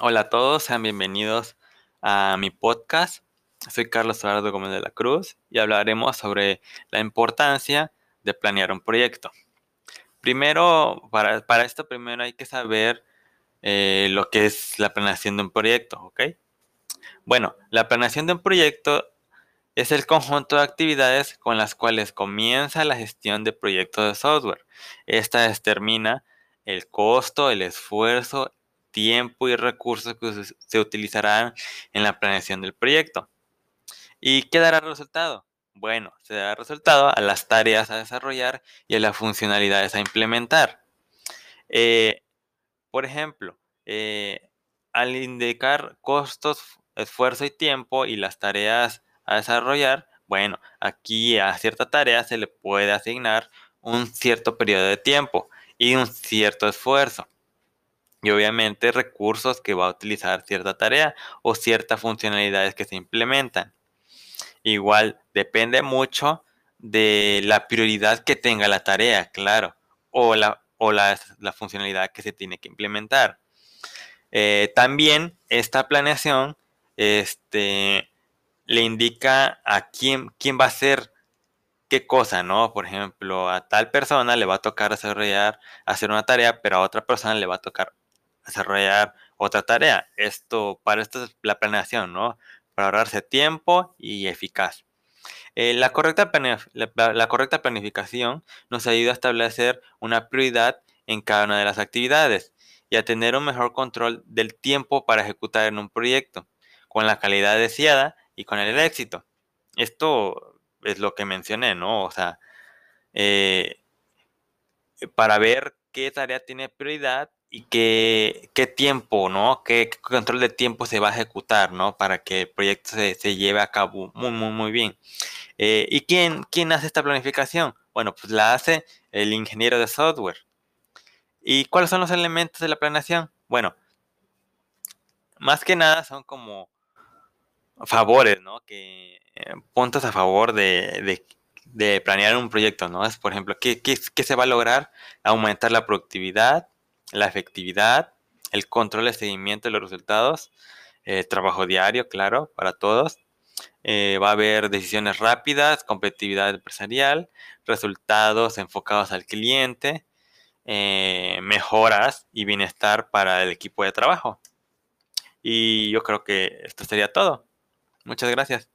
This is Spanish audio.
Hola a todos, sean bienvenidos a mi podcast. Soy Carlos Eduardo Gómez de la Cruz y hablaremos sobre la importancia de planear un proyecto. Primero, para, esto primero hay que saber eh, lo que es la planeación de un proyecto, ¿ok? Bueno, la planeación de un proyecto es el conjunto de actividades con las cuales comienza la gestión de proyectos de software. Esta determina el costo, el esfuerzo, tiempo y recursos que se utilizarán en la planeación del proyecto. ¿Y qué dará resultado? Bueno, se dará resultado a las tareas a desarrollar y a las funcionalidades a implementar. Eh, por ejemplo, eh, al indicar costos, esfuerzo y tiempo y las tareas a desarrollar, bueno, aquí a cierta tarea se le puede asignar un cierto periodo de tiempo y un cierto esfuerzo y obviamente recursos que va a utilizar cierta tarea o ciertas funcionalidades que se implementan. Igual depende mucho de la prioridad que tenga la tarea, claro, o la, o la, funcionalidad que se tiene que implementar. Eh, también esta planeación este, le indica a quién, quién va a hacer qué cosa, ¿no? Por ejemplo, a tal persona le va a tocar desarrollar, hacer una tarea, pero a otra persona le va a tocar desarrollar otra tarea. Esto, para esto es la planeación, ¿no? Para ahorrarse tiempo y eficaz. Eh, la, correcta la, correcta planificación nos ayuda a establecer una prioridad en cada una de las actividades y a tener un mejor control del tiempo para ejecutar en un proyecto, con la calidad deseada y con el éxito. Esto es lo que mencioné, ¿no? O sea, eh, para ver qué tarea tiene prioridad y qué, qué tiempo, ¿no? ¿Qué, control de tiempo se va a ejecutar, ¿no? Para que el proyecto se, lleve a cabo muy, muy, muy bien. Eh, ¿Y quién, quién hace esta planificación? Bueno, pues la hace el ingeniero de software. ¿Y cuáles son los elementos de la planeación? Bueno, más que nada son como favores, ¿no? Que eh, puntos a favor de, de, planear un proyecto, ¿no? Es, por ejemplo, ¿qué, ¿qué, qué, se va a lograr? Aumentar la productividad, la efectividad, el control de seguimiento de los resultados, el trabajo diario, claro, para todos. Eh, va a haber decisiones rápidas, competitividad empresarial, resultados enfocados al cliente, eh, mejoras y bienestar para el equipo de trabajo. Y yo creo que esto sería todo. Muchas gracias.